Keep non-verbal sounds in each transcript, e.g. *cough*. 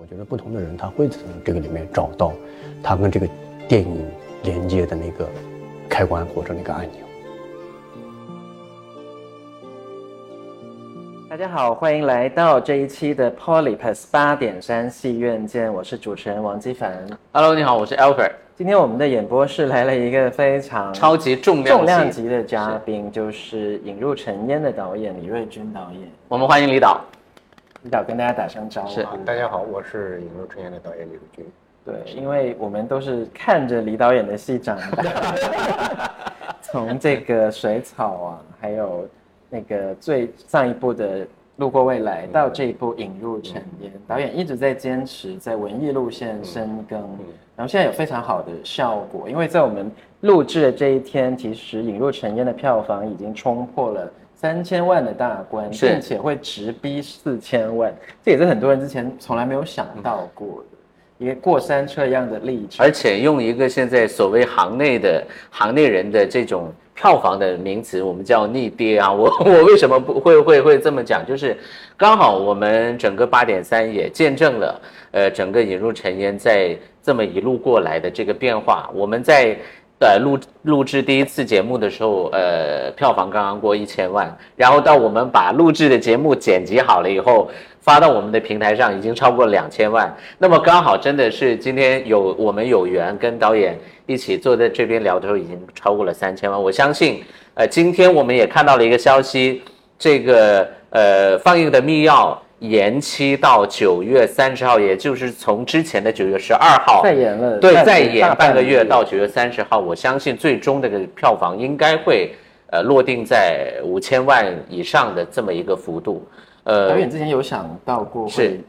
我觉得不同的人他会从这个里面找到他跟这个电影连接的那个开关或者那个按钮。大家好，欢迎来到这一期的 Polypass 八点三戏院见，我是主持人王基凡。Hello，你好，我是 Albert，今天我们的演播室来了一个非常超级重量重量级级的嘉宾，就是《引入尘烟》的导演李瑞军导演。我们欢迎李导。李导跟大家打声招呼。大家好，我是《引入尘烟》的导演李如军。对，因为我们都是看着李导演的戏长大，*laughs* 从这个水草啊，还有那个最上一部的《路过未来》到这一部《引入尘烟》，导演一直在坚持在文艺路线深耕，然后现在有非常好的效果。因为在我们录制的这一天，其实《引入尘烟》的票房已经冲破了。三千万的大关，是并且会直逼四千万，这也是很多人之前从来没有想到过的。一个过山车一样的历程，而且用一个现在所谓行内的行内人的这种票房的名词，我们叫逆跌啊。*laughs* 我我为什么不会会会这么讲？就是刚好我们整个八点三也见证了，呃，整个引入尘烟在这么一路过来的这个变化。我们在呃录录制第一次节目的时候，呃，票房刚刚过一千万，然后到我们把录制的节目剪辑好了以后。发到我们的平台上已经超过两千万，那么刚好真的是今天有我们有缘跟导演一起坐在这边聊的时候，已经超过了三千万。我相信，呃，今天我们也看到了一个消息，这个呃放映的密钥延期到九月三十号，也就是从之前的九月十二号再延了，对，再延半个月到九月三十号，我相信最终这个票房应该会呃落定在五千万以上的这么一个幅度。呃导演之前有想到过是会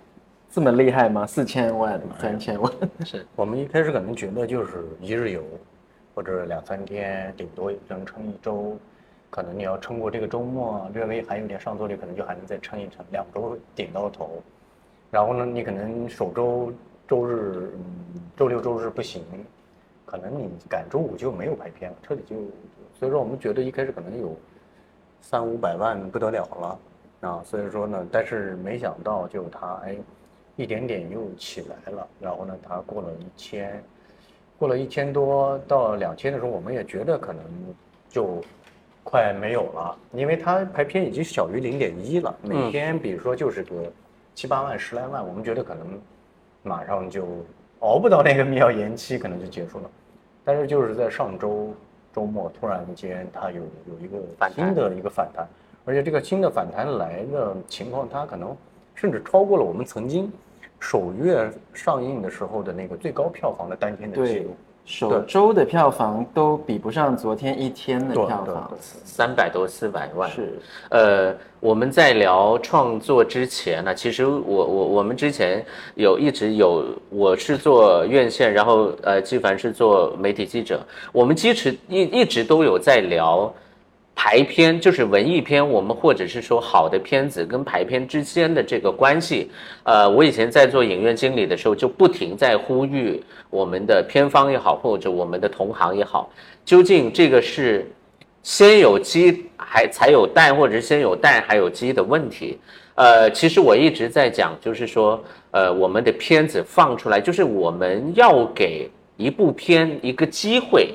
这么厉害吗？四千万、三千万，是我们一开始可能觉得就是一日游，或者两三天，顶多能撑一周。可能你要撑过这个周末，略微还有点上座率，可能就还能再撑一撑，两周顶到头。然后呢，你可能首周周日，嗯，周六周日不行，可能你赶周五就没有排片了，彻底就。所以说，我们觉得一开始可能有三五百万不得了了啊，所以说呢，但是没想到就它哎，一点点又起来了，然后呢，它过了一千，过了一千多到两千的时候，我们也觉得可能就快没有了，因为它排片已经小于零点一了，每天比如说就是个七八万、十来万，我们觉得可能马上就熬不到那个密钥延期，可能就结束了。但是就是在上周周末，突然间它有有一个新的一个反弹，而且这个新的反弹来的情况，它可能甚至超过了我们曾经首月上映的时候的那个最高票房的单天的记录。，首周的票房都比不上昨天一天的票房。三百多四百万。是。呃，我们在聊创作之前呢，其实我我我们之前有一直有，我是做院线，然后呃，纪凡是做媒体记者，我们其实一一直都有在聊排片，就是文艺片，我们或者是说好的片子跟排片之间的这个关系。呃，我以前在做影院经理的时候，就不停在呼吁我们的片方也好，或者我们的同行也好，究竟这个是。先有鸡还才有蛋，或者是先有蛋还有鸡的问题。呃，其实我一直在讲，就是说，呃，我们的片子放出来，就是我们要给一部片一个机会。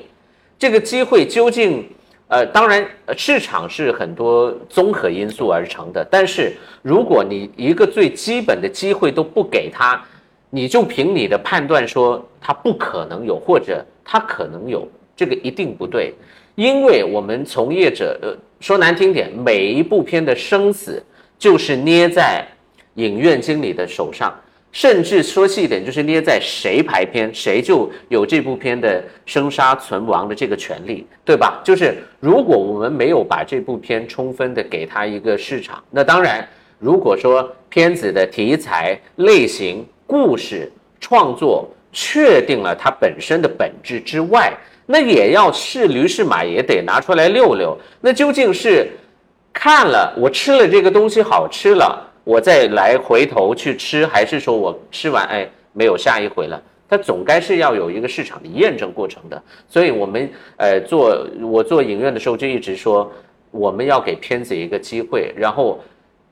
这个机会究竟，呃，当然市场是很多综合因素而成的，但是如果你一个最基本的机会都不给他，你就凭你的判断说他不可能有，或者他可能有，这个一定不对。因为我们从业者，呃，说难听点，每一部片的生死就是捏在影院经理的手上，甚至说细一点，就是捏在谁排片，谁就有这部片的生杀存亡的这个权利，对吧？就是如果我们没有把这部片充分的给他一个市场，那当然，如果说片子的题材、类型、故事创作确定了它本身的本质之外，那也要是驴是马也得拿出来溜溜。那究竟是看了我吃了这个东西好吃了，我再来回头去吃，还是说我吃完哎没有下一回了？它总该是要有一个市场的验证过程的。所以我们呃做我做影院的时候就一直说，我们要给片子一个机会，然后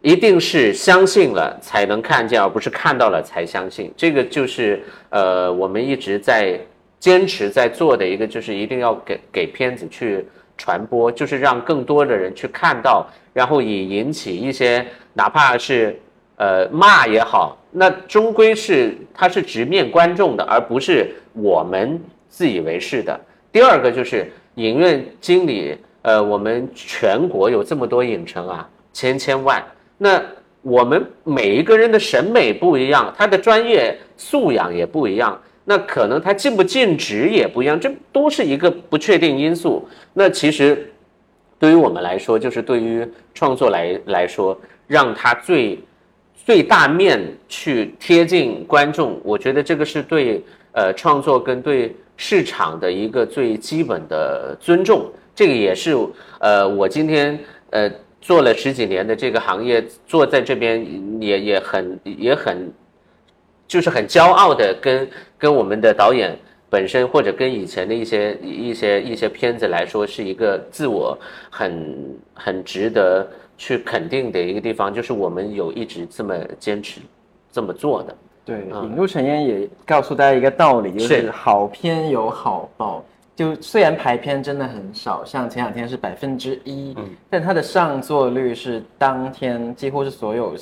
一定是相信了才能看见，而不是看到了才相信。这个就是呃，我们一直在坚持在做的一个，就是一定要给给片子去传播，就是让更多的人去看到，然后以引起一些哪怕是呃骂也好，那终归是它是直面观众的，而不是我们自以为是的。第二个就是影院经理，呃，我们全国有这么多影城啊，千千万。那我们每一个人的审美不一样，他的专业素养也不一样，那可能他尽不尽职也不一样，这都是一个不确定因素。那其实对于我们来说，就是对于创作来来说，让他最最大面去贴近观众，我觉得这个是对呃创作跟对市场的一个最基本的尊重。这个也是呃我今天呃。做了十几年的这个行业，坐在这边也也很也很，就是很骄傲的跟跟我们的导演本身，或者跟以前的一些一些一些片子来说，是一个自我很很值得去肯定的一个地方，就是我们有一直这么坚持这么做的。对，引入尘烟也告诉大家一个道理，就是好片有好报。就虽然排片真的很少，像前两天是百分之一，但它的上座率是当天几乎是所有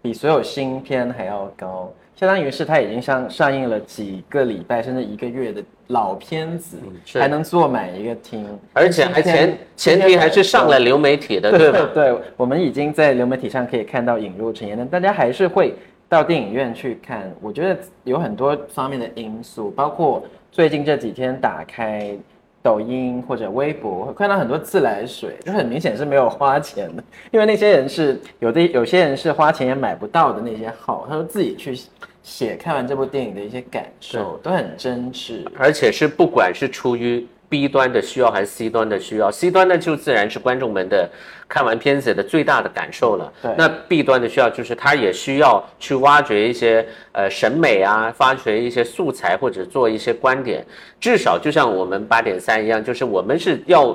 比所有新片还要高，相当于是它已经上上映了几个礼拜甚至一个月的老片子，还能坐满一个厅，而且还前前提还是上了流媒体的，对吧？对，我们已经在流媒体上可以看到引入陈妍，但大家还是会到电影院去看。我觉得有很多方面的因素，包括。最近这几天打开抖音或者微博，会看到很多自来水，就很明显是没有花钱的，因为那些人是有的，有些人是花钱也买不到的那些号，他说自己去写看完这部电影的一些感受，都很真挚，而且是不管是出于。B 端的需要还是 C 端的需要？C 端呢就自然是观众们的看完片子的最大的感受了。那 B 端的需要就是他也需要去挖掘一些呃审美啊，发掘一些素材或者做一些观点。至少就像我们八点三一样，就是我们是要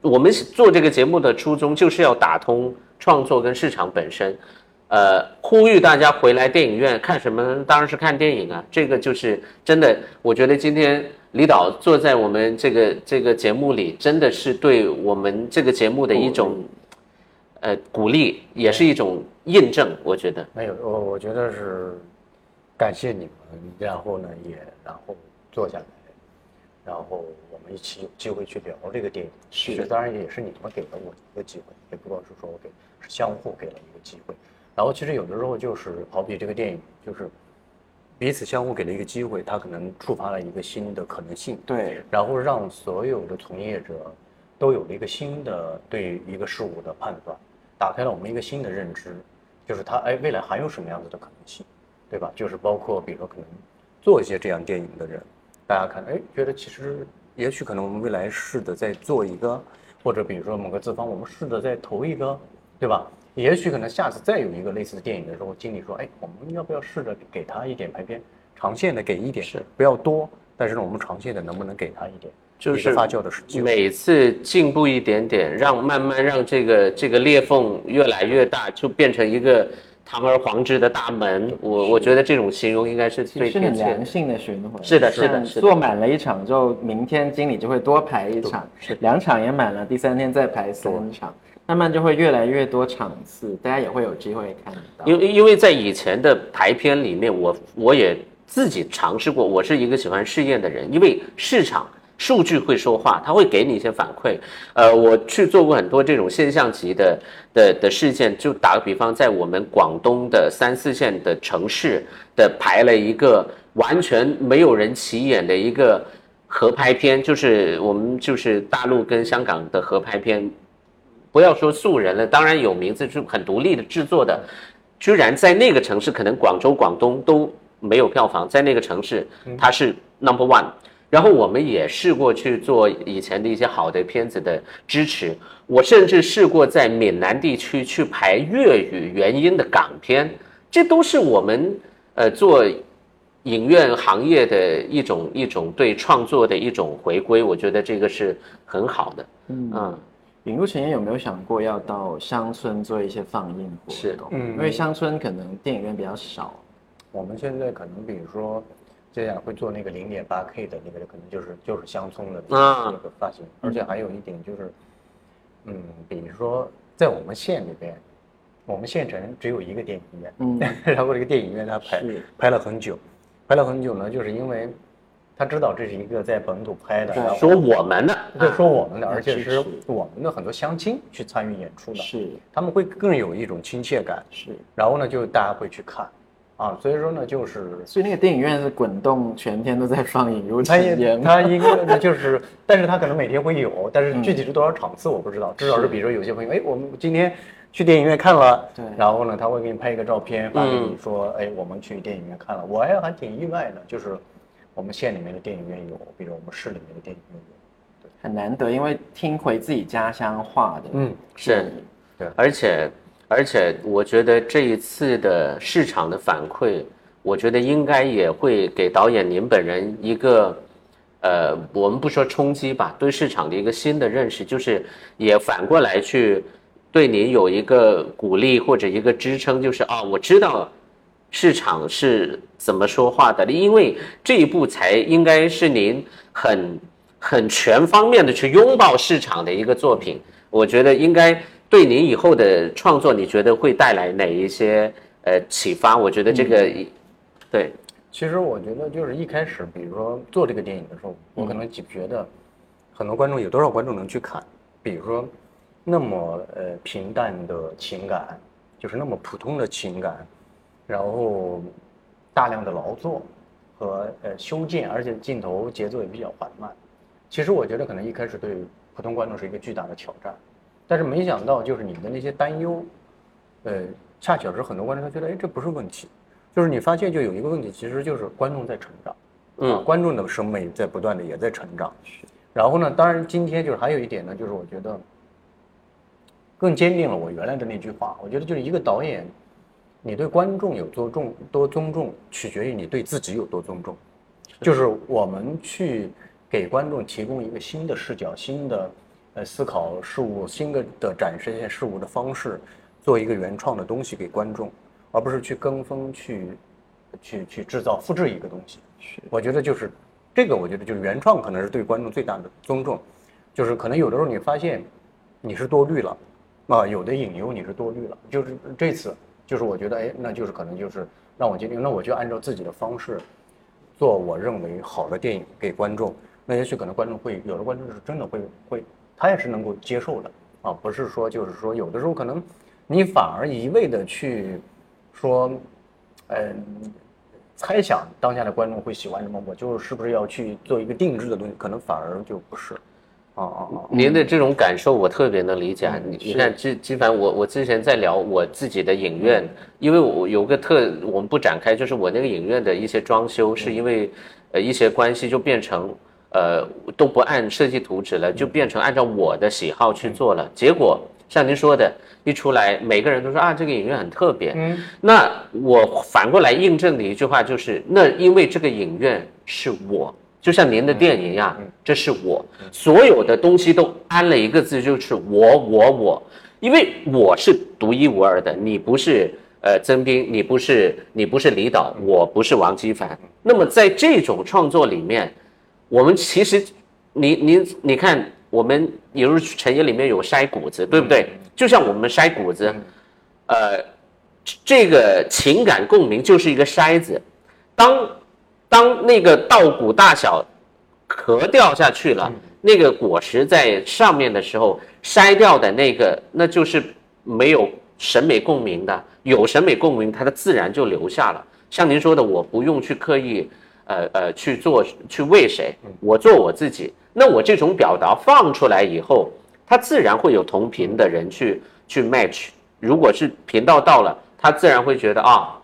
我们做这个节目的初衷就是要打通创作跟市场本身。呃，呼吁大家回来电影院看什么？当然是看电影啊！这个就是真的，我觉得今天。李导坐在我们这个这个节目里，真的是对我们这个节目的一种，呃，鼓励，也是一种印证。我觉得没有，我我觉得是感谢你们，然后呢，也然后坐下来，然后我们一起有机会去聊这个电影。是，当然也是你们给了我一个机会，也不光是说我给，是相互给了一个机会。然后其实有的时候就是好比这个电影，就是。彼此相互给了一个机会，他可能触发了一个新的可能性，对，然后让所有的从业者都有了一个新的对一个事物的判断，打开了我们一个新的认知，就是它哎未来还有什么样子的可能性，对吧？就是包括比如说可能做一些这样电影的人，大家看哎觉得其实也许可能我们未来试着再做一个，或者比如说某个资方我们试着再投一个，对吧？也许可能下次再有一个类似的电影的时候，经理说：“哎，我们要不要试着给他一点排片，长线的给一点，是不要多，但是呢，我们长线的能不能给他一点？就是发酵的时间，每次进步一点点，让慢慢让这个这个裂缝越来越大，就变成一个堂而皇之的大门。我我觉得这种形容应该是最贴切。良性的循环。是的，是的，是的。做满了一场之后，明天经理就会多排一场，两场也满了，第三天再排三场。慢慢就会越来越多场次，大家也会有机会看到。因因为在以前的排片里面，我我也自己尝试过。我是一个喜欢试验的人，因为市场数据会说话，他会给你一些反馈。呃，我去做过很多这种现象级的的的事件，就打个比方，在我们广东的三四线的城市的排了一个完全没有人起眼的一个合拍片，就是我们就是大陆跟香港的合拍片。不要说素人了，当然有名字，是很独立的制作的，居然在那个城市，可能广州、广东都没有票房，在那个城市它是 number one。然后我们也试过去做以前的一些好的片子的支持，我甚至试过在闽南地区去排粤语原音的港片，这都是我们呃做影院行业的一种一种对创作的一种回归，我觉得这个是很好的，嗯。引入前夜有没有想过要到乡村做一些放映活是动？嗯。因为乡村可能电影院比较少。我们现在可能比如说，这样会做那个零点八 K 的那个，可能就是就是乡村的啊。那个发行，而且还有一点就是，嗯，比如说在我们县里边，我们县城只有一个电影院，嗯，*laughs* 然后这个电影院它拍是。拍了很久，拍了很久呢，就是因为他知道这是一个在本土拍的，说我们的，就说我们的，而且是我们的很多乡亲去参与演出的，是他们会更有一种亲切感，是，然后呢，就大家会去看，啊，所以说呢，就是所以那个电影院是滚动，全天都在放引入他也。他应该呢就是，但是他可能每天会有，但是具体是多少场次我不知道，至少是比如说有些朋友，哎，我们今天去电影院看了，对然后呢，他会给你拍一个照片发给你嗯说，哎，我们去电影院看了，我还还挺意外的，就是我们县里面的电影院有，比如我们市里面的电影院有，很难得，因为听回自己家乡话的，嗯，是，对。而且而且我觉得这一次的市场的反馈，我觉得应该也会给导演您本人一个，呃，我们不说冲击吧，对市场的一个新的认识，就是也反过来去对您有一个鼓励或者一个支撑，就是啊，我知道市场是怎么说话的，因为这一步才应该是您很很全方面的去拥抱市场的一个作品。我觉得应该对您以后的创作，你觉得会带来哪一些呃启发？我觉得这个、对，其实我觉得就是一开始，比如说做这个电影的时候，我可能觉得很多观众有多少观众能去看，比如说那么呃平淡的情感，就是那么普通的情感，然后大量的劳作和呃修建，而且镜头节奏也比较缓慢。其实我觉得可能一开始对普通观众是一个巨大的挑战，但是没想到就是你的那些担忧，呃，恰巧是很多观众他觉得哎这不是问题，就是你发现就有一个问题，其实就是观众在成长，啊，嗯观众的审美在不断的也在成长。然后呢，当然今天就是还有一点呢，就是我觉得更坚定了我原来的那句话，我觉得就是一个导演，你对观众有多重多尊重，取决于你对自己有多尊重。就是我们去给观众提供一个新的视角、新的呃思考事物、新的的展示一些事物的方式，做一个原创的东西给观众，而不是去跟风去去去制造复制一个东西。我觉得就是这个，我觉得就是原创可能是对观众最大的尊重，就是可能有的时候你发现你是多虑了，啊，有的引诱你是多虑了，就是这次就是我觉得哎，那就是可能就是让我决定，那我就按照自己的方式做我认为好的电影给观众，那也许可能观众会有的观众是真的会会，他也是能够接受的啊，不是说就是说有的时候可能你反而一味的去说，嗯。猜想当下的观众会喜欢什么，我就是是不是要去做一个定制的东西，可能反而就不是。啊啊啊！您的这种感受我特别能理解。你你看，基基凡，我我之前在聊我自己的影院，因为我有个特，我们不展开，就是我那个影院的一些装修，是因为呃一些关系就变成呃都不按设计图纸了，就变成按照我的喜好去做了。结果像您说的，一出来每个人都说啊这个影院很特别。嗯，那我反过来印证的一句话就是，那因为这个影院是我，就像您的电影一样，这是我，所有的东西都安了一个字，就是我我我，因为我是独一无二的，你不是呃曾斌，你不是你不是李导，我不是王基凡。那么在这种创作里面，我们其实，你你你看，我们比如陈业里面有筛谷子，对不对？就像我们筛谷子，呃，这个情感共鸣就是一个筛子，当当那个稻谷大小壳掉下去了，那个果实在上面的时候，筛掉的那个那就是没有审美共鸣的，有审美共鸣，它的自然就留下了。像您说的，我不用去刻意，呃呃去做去为谁，我做我自己。那我这种表达放出来以后，它自然会有同频的人去去 match。如果是频道到了，他自然会觉得啊，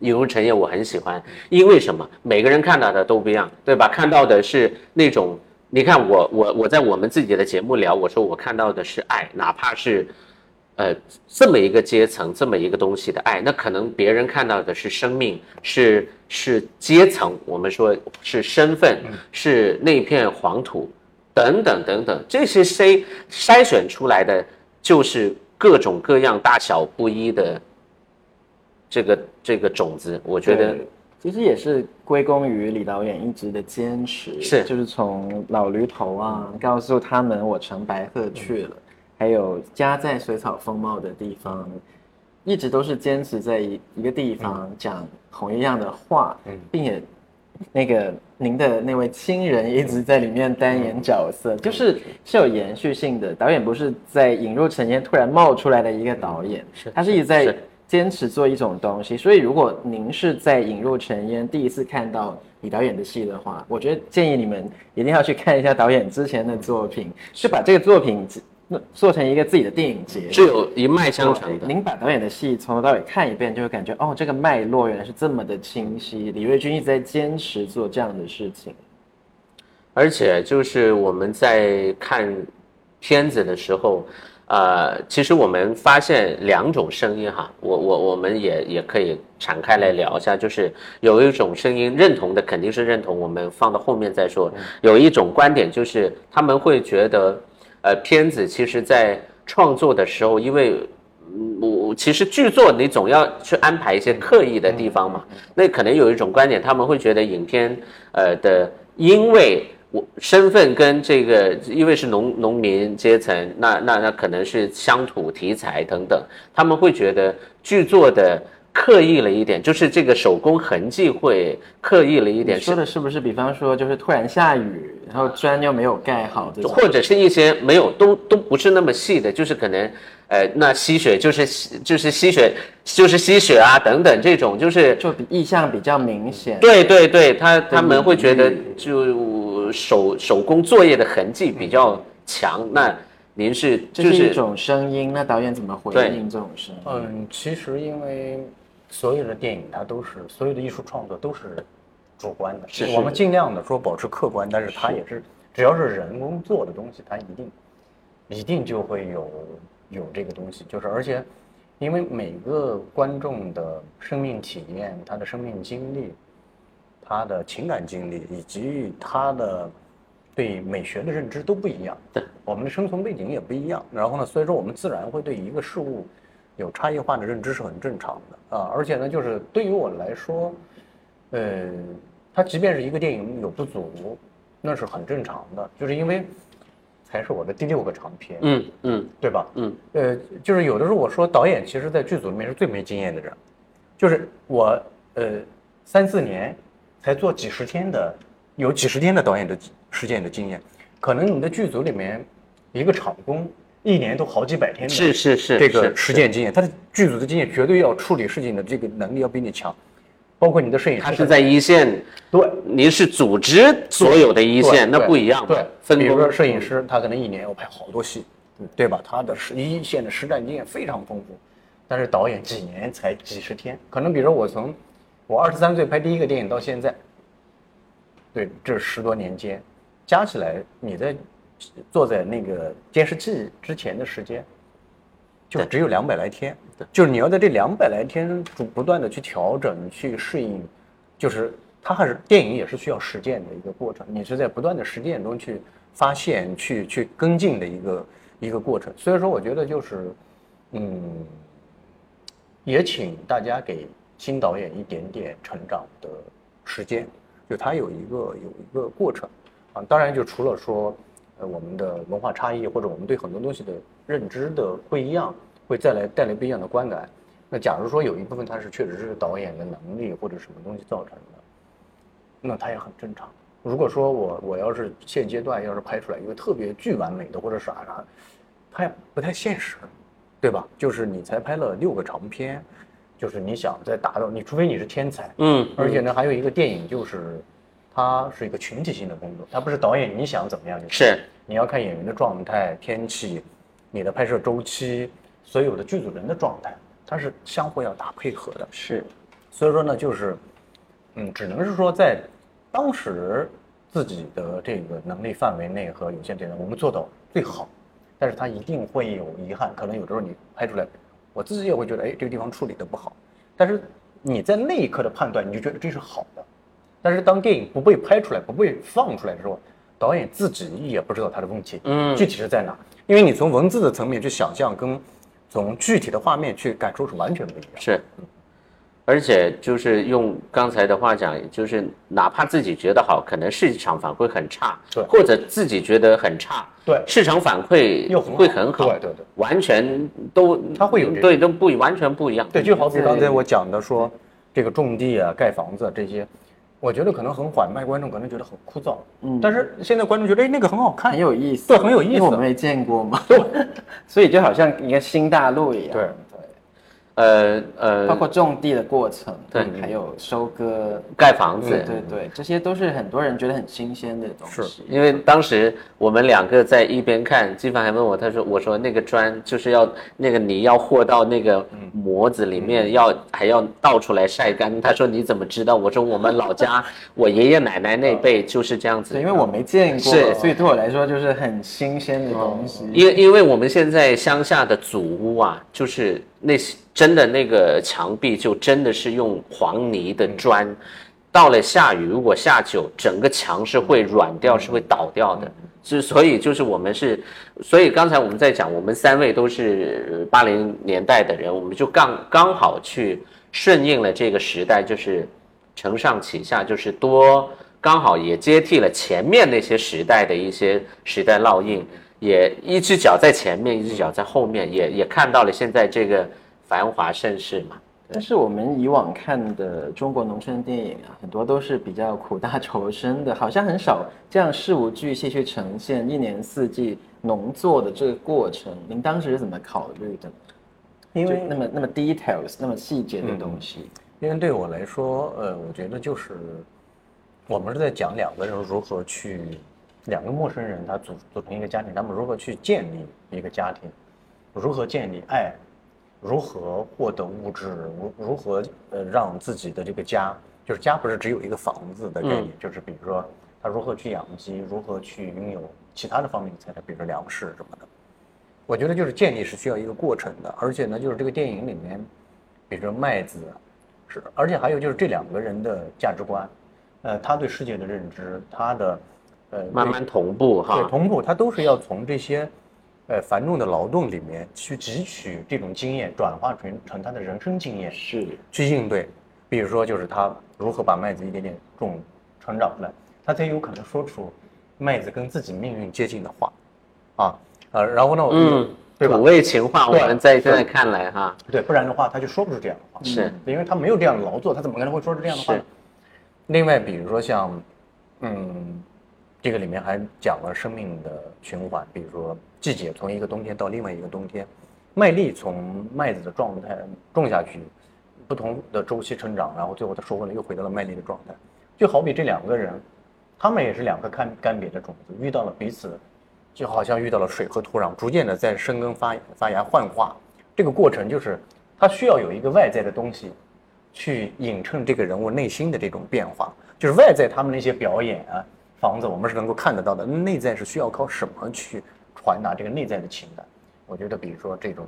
引入陈烨我很喜欢，因为什么？每个人看到的都不一样，对吧？看到的是那种，你看我我我在我们自己的节目聊，我说我看到的是爱，哪怕是。呃，这么一个阶层，这么一个东西的爱，那可能别人看到的是生命，是是阶层，我们说是身份，是那片黄土，等等等等，这些筛筛选出来的就是各种各样大小不一的这个这个种子。我觉得其实也是归功于李导演一直的坚持，是。就是从老驴头啊，告诉他们我乘白鹤去了，还有家在水草丰茂的地方，一直都是坚持在一一个地方讲同一样的话，嗯。并且那个您的那位亲人一直在里面担演角色，就是是有延续性的。导演不是在引入尘烟突然冒出来的一个导演，是他是一直在是坚持做一种东西。所以如果您是在引入尘烟第一次看到李导演的戏的话，我觉得建议你们一定要去看一下导演之前的作品，是把这个作品做成一个自己的电影节。是有一脉相承的。您把导演的戏从头到尾看一遍，就会感觉哦，这个脉络原来是这么的清晰。李瑞军一直在坚持做这样的事情。而且就是我们在看片子的时候，呃，其实我们发现两种声音哈，我我我们也也可以敞开来聊一下，就是有一种声音认同的肯定是认同，我们放到后面再说。有一种观点就是他们会觉得，呃，片子其实在创作的时候，因为嗯我其实剧作你总要去安排一些刻意的地方嘛。那可能有一种观点，他们会觉得影片呃的，因为我身份跟这个，因为是农农民阶层，那那那可能是乡土题材等等，他们会觉得剧作的刻意了一点，就是这个手工痕迹会刻意了一点，说的是不是？比方说，就是突然下雨，然后砖又没有盖好这种，或者是一些没有都都不是那么细的，就是可能，呃，那吸血就是吸就是吸血就是吸血啊等等这种，就是就比意象比较明显。对对对，他他们会觉得就手手工作业的痕迹比较强。那您是这就是是一种声音，那导演怎么回应这种声音？嗯，其实因为所有的电影它都是所有的艺术创作都是主观的，是我们尽量的说保持客观，但是它也是只要是人工做的东西，它一定一定就会有有这个东西，就是而且因为每个观众的生命体验、他的生命经历、他的情感经历以及他的对美学的认知都不一样，对，我们的生存背景也不一样，然后呢，所以说我们自然会对一个事物有差异化的认知是很正常的。啊，而且呢，就是对于我来说，呃，它即便是一个电影有不足，那是很正常的，就是因为才是我的第六个长片，嗯嗯对吧？嗯，呃，就是有的时候我说导演其实在剧组里面是最没经验的人，就是我呃三四年才做几十天的，有几十天的导演的实践的经验，可能你的剧组里面一个场工一年都好几百天的，是是是这个实践经验，他的剧组的经验绝对要处理事情的这个能力要比你强，包括你的摄影师，他是在一线，对。您是组织所有的一线，那不一样嘛对，分比如说摄影师，他可能一年要拍好多戏，对吧？他的实一线的实战经验非常丰富，但是导演几年才几十天，可能比如说我从我二十三岁拍第一个电影到现在，对，这十多年间，加起来你在坐在那个监视器之前的时间，就只有两百来天，就是你要在这两百来天不不断的去调整、去适应，就是它还是电影也是需要实践的一个过程，你是在不断的实践中去发现、去去跟进的一个一个过程。所以说，我觉得就是，嗯，也请大家给新导演一点点成长的时间，就他有一个有一个过程啊。当然，就除了说，呃，我们的文化差异或者我们对很多东西的认知的不一样，会带来带来不一样的观感。那假如说有一部分它是确实是导演的能力或者什么东西造成的，那它也很正常。如果说我我要是现阶段要是拍出来一个特别巨完美的或者啥啥，它也不太现实，对吧？就是你才拍了六个长片，就是你想再达到你，除非你是天才，嗯，而且呢，还有一个电影就是，它是一个群体性的工作，它不是导演你想怎么样就是。你要看演员的状态、天气、你的拍摄周期，所有的剧组人的状态，它是相互要打配合的。是。所以说呢，就是，嗯，只能是说在当时自己的这个能力范围内和有限点内，我们做到最好，但是它一定会有遗憾，可能有的时候你拍出来，我自己也会觉得，哎，这个地方处理的不好，但是你在那一刻的判断，你就觉得这是好的，但是当电影不被拍出来、不被放出来的时候，导演自己也不知道他的问题，嗯。具体是在哪？因为你从文字的层面去想象，跟从具体的画面去感受是完全不一样。是，而且就是用刚才的话讲，就是哪怕自己觉得好，可能市场反馈很差，对。或者自己觉得很差，对。市场反馈又会很好，对对对。完全都它会有对都不完全不一样，对，就好比刚才我讲的说，这个种地啊、盖房子啊这些，我觉得可能很缓慢，观众可能觉得很枯燥。嗯，但是现在观众觉得，哎，那个很好看，很有意思，对很有意思因为我们没见过嘛，*laughs* 所以就好像一个新大陆一样。对呃呃，包括种地的过程，对还有收割，盖房子，对对对，这些都是很多人觉得很新鲜的东西。是因为当时我们两个在一边看，金凡还问我，他说：“我说那个砖就是要那个泥要和到那个模子里面，要还要倒出来晒干。”他说：“你怎么知道？”我说：“我们老家 *laughs* 我爷爷奶奶那辈就是这样子。”对，因为我没见过，是所以对我来说就是很新鲜的东西。因为因为我们现在乡下的祖屋啊，就是那些真的那个墙壁就真的是用黄泥的砖，到了下雨如果下久，整个墙是会软掉，是会倒掉的。是所以就是我们是，所以刚才我们在讲，我们三位都是八零年代的人，我们就刚刚好去顺应了这个时代，就是承上启下，就是多刚好也接替了前面那些时代的一些时代烙印，也一只脚在前面，一只脚在后面，也也看到了现在这个繁华盛世嘛。但是我们以往看的中国农村电影啊，很多都是比较苦大仇深的，好像很少这样事无巨细去呈现一年四季农作的这个过程。您当时是怎么考虑的？因为那么那么 details 那么细节的东西，因为对我来说，呃，我觉得就是我们是在讲两个人如何去，两个陌生人他组组成一个家庭，他们如何去建立一个家庭，如何建立爱，如何获得物质，如如何呃让自己的这个家，就是家不是只有一个房子的概念，就是比如说他如何去养鸡，如何去拥有其他的方面的财产，比如说粮食什么的。我觉得就是建立是需要一个过程的，而且呢，就是这个电影里面，比如说麦子，是，而且还有就是这两个人的价值观，呃，他对世界的认知，他的，呃，慢慢同步哈，对同步，他都是要从这些，呃，繁重的劳动里面去汲取这种经验，转化成成他的人生经验，是去应对。比如说，就是他如何把麦子一点点种成长出来，他才有可能说出麦子跟自己命运接近的话，啊，呃，然后呢，嗯，对吧土？味情话，我们在现在看来哈，对，不然的话他就说不出这样的话。是因为他没有这样的劳作，他怎么可能会说出这样的话呢？另外，比如说像，嗯，这个里面还讲了生命的循环，比如说季节从一个冬天到另外一个冬天，麦粒从麦子的状态种下去，不同的周期成长，然后最后它收获了又回到了麦粒的状态，就好比这两个人，他们也是两个干干瘪的种子，遇到了彼此，就好像遇到了水和土壤，逐渐的在生根发发芽幻化，这个过程就是它需要有一个外在的东西，去映衬这个人物内心的这种变化。就是外在他们那些表演啊，房子我们是能够看得到的，内在是需要靠什么去传达这个内在的情感？我觉得，比如说这种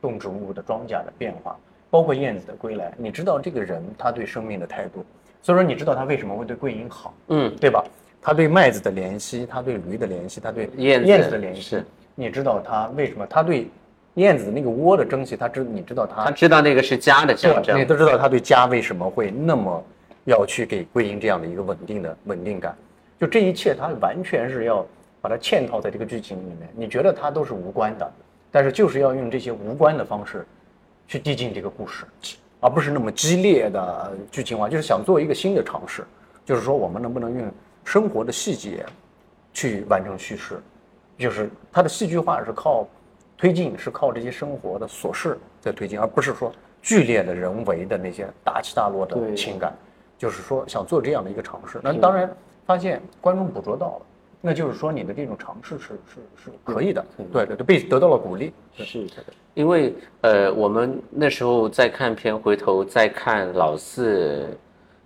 动植物的庄稼的变化，包括燕子的归来，你知道这个人他对生命的态度，所以说你知道他为什么会对桂英好，嗯，对吧？他对麦子的怜惜，他对驴的怜惜，他对燕子燕子的怜惜是，你知道他为什么？他对燕子的那个窝的珍惜，他知你知道他他知道那个是家的象征，你，都知道他对家为什么会那么要去给桂英这样的一个稳定的稳定感，就这一切，它完全是要把它嵌套在这个剧情里面。你觉得它都是无关的，但是就是要用这些无关的方式去递进这个故事，而不是那么激烈的呃剧情化，就是想做一个新的尝试，就是说我们能不能用生活的细节去完成叙事，就是它的戏剧化是靠推进，是靠这些生活的琐事在推进，而不是说剧烈的人为的那些大起大落的情感。就是说想做这样的一个尝试，那当然发现观众捕捉到了，那就是说你的这种尝试是是是可以的，对对对，被得到了鼓励。是的，因为呃，我们那时候在看片，回头再看老四，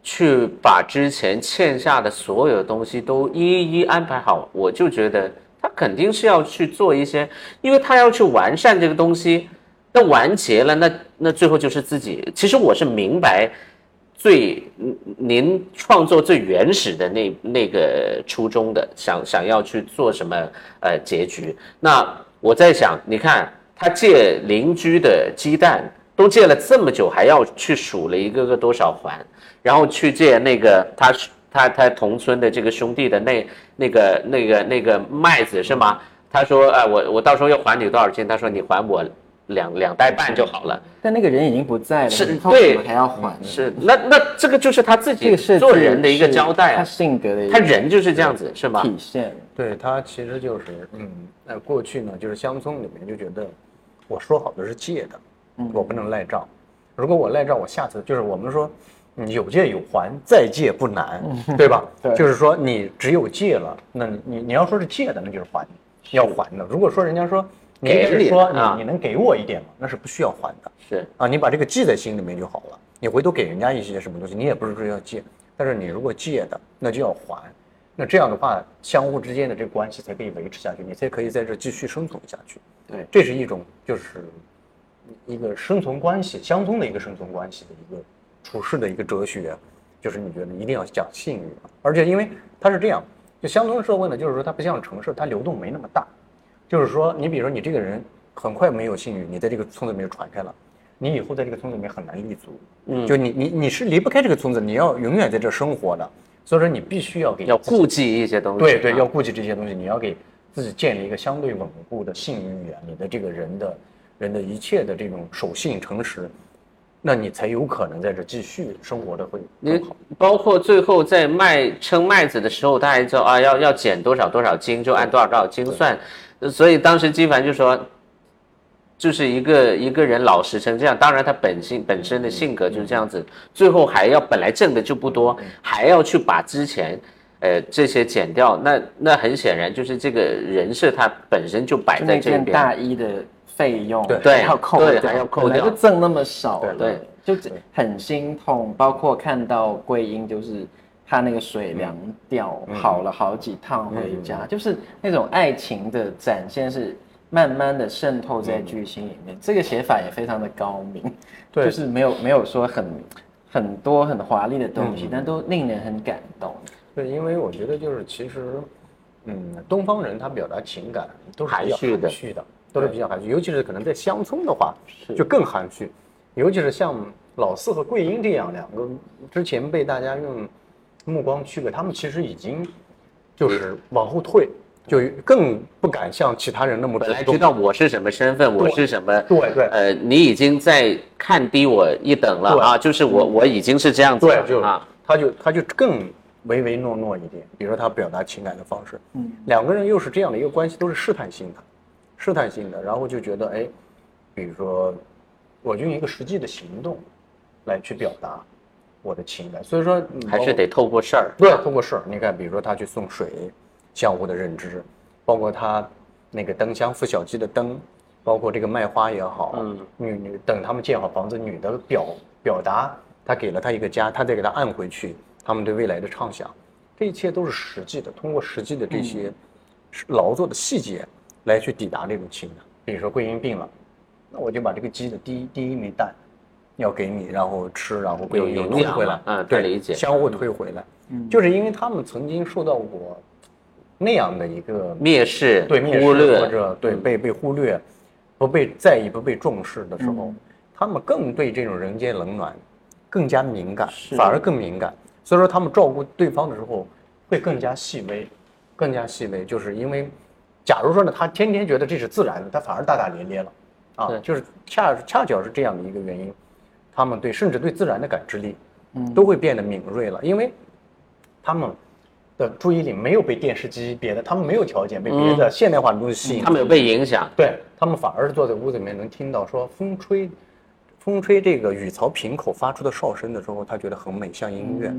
去把之前欠下的所有东西都一一安排好，我就觉得他肯定是要去做一些，因为他要去完善这个东西，那完结了，那那最后就是自己。其实我是明白。最嗯您创作最原始的那那个初衷的，想想要去做什么呃结局。那我在想，你看他借邻居的鸡蛋都借了这么久，还要去数了一个个多少环，然后去借那个他他他同村的这个兄弟的那那个那个那个麦子是吗？他说，哎，我我到时候要还你多少钱？他说你还我两两代半就好了。但那个人已经不在了，是为什对么还要还？是，那那这个就是他自己做人的一个交代啊，性格的一个他人就是这样子，是吧？体现。对他其实就是，嗯，那过去呢，就是乡村里面就觉得，我说好的是借的，我不能赖账。如果我赖账，我下次就是我们说，嗯有借有还，再借不难，对吧？*laughs* 对就是说你只有借了，那你你你要说是借的，那就是还，要还的。如果说人家说你给你只是说啊你你能给我一点吗？那是不需要还的。是，啊，你把这个记在心里面就好了。你回头给人家一些什么东西，你也不是说要借，但是你如果借的，那就要还。那这样的话，相互之间的这个关系才可以维持下去，你才可以在这继续生存下去。对这是一种就是一个生存关系，相通的一个生存关系的一个处事的一个哲学，就是你觉得一定要讲信誉，而且因为它是这样，就乡村社会呢，就是说它不像城市，它流动没那么大，就是说你比如说你这个人很快没有信誉，你在这个村子里面传开了，你以后在这个村子里面很难立足，嗯就你你你是离不开这个村子，你要永远在这生活的，所以说你必须要给要顾忌一些东西。对对，啊要顾忌这些东西，你要给自己建立一个相对稳固的信誉啊，你的这个人的人的一切的这种守信诚实，那你才有可能在这继续生活的会你更好。包括最后在卖称麦子的时候，大家知道啊要要减多少多少斤，就按多少多少斤算。呃所以当时基凡就说，就是一个一个人老实成这样，当然他本性本身的性格就是这样子，最后还要本来挣的就不多，还要去把之前。呃，这些减掉，那那很显然就是这个人设，它本身就摆就那件在这边。大衣的费用，对要扣对掉，还要扣本来掉就挣那么少了，对就很心痛。包括看到桂英，就是他那个水凉掉，跑了好几趟回家，就是那种爱情的展现是慢慢的渗透在剧情里面。这个写法也非常的高明，对。就是没有没有说很很多很华丽的东西，但都令人很感动。对，因为我觉得就是其实，嗯，东方人他表达情感都是含蓄的。含蓄的，都是比较含蓄，尤其是可能在乡村的话，是。就更含蓄，尤其是像老四和桂英这样两个之前被大家用目光区别，他们其实已经就是往后退，就更不敢像其他人那么本来知道我是什么身份，我是什么，对对。呃，你已经在看低我一等了啊，就是我我已经是这样子对，就啊，他就他就更唯唯诺诺一点，比如说他表达情感的方式，嗯，两个人又是这样的一个关系，都是试探性的，试探性的，然后就觉得哎，比如说我就用一个实际的行动来去表达我的情感，所以说还是得透过事儿。对，透过事儿，你看，比如说他去送水，相互的认知，包括他那个灯箱孵小鸡的灯，包括这个卖花也好，嗯，女女等他们建好房子，女的表表达，他给了他一个家，他再给他按回去，他们对未来的畅想，这一切都是实际的，通过实际的这些劳作的细节来去抵达这种情感。比如说桂英病了，那我就把这个鸡的第一第一枚蛋要给你，然后吃，然后桂英有营养退回来，嗯对，理解。相互推回来，嗯。就是因为他们曾经受到过那样的一个蔑视、对蔑视或忽略，者对被被忽略、不被在意、不被重视的时候，嗯。他们更对这种人间冷暖更加敏感，反而更敏感。所以说，他们照顾对方的时候会更加细微，更加细微，就是因为，假如说呢，他天天觉得这是自然的，他反而大大咧咧了，啊对，就是恰恰巧是这样的一个原因，他们对甚至对自然的感知力，嗯都会变得敏锐了，因为他们的注意力没有被电视机别的，他们没有条件被别的现代化的东西吸引，嗯他们有被影响。对他们反而是坐在屋子里面能听到说风吹，风吹这个雨槽瓶口发出的哨声的时候，他觉得很美，像音乐。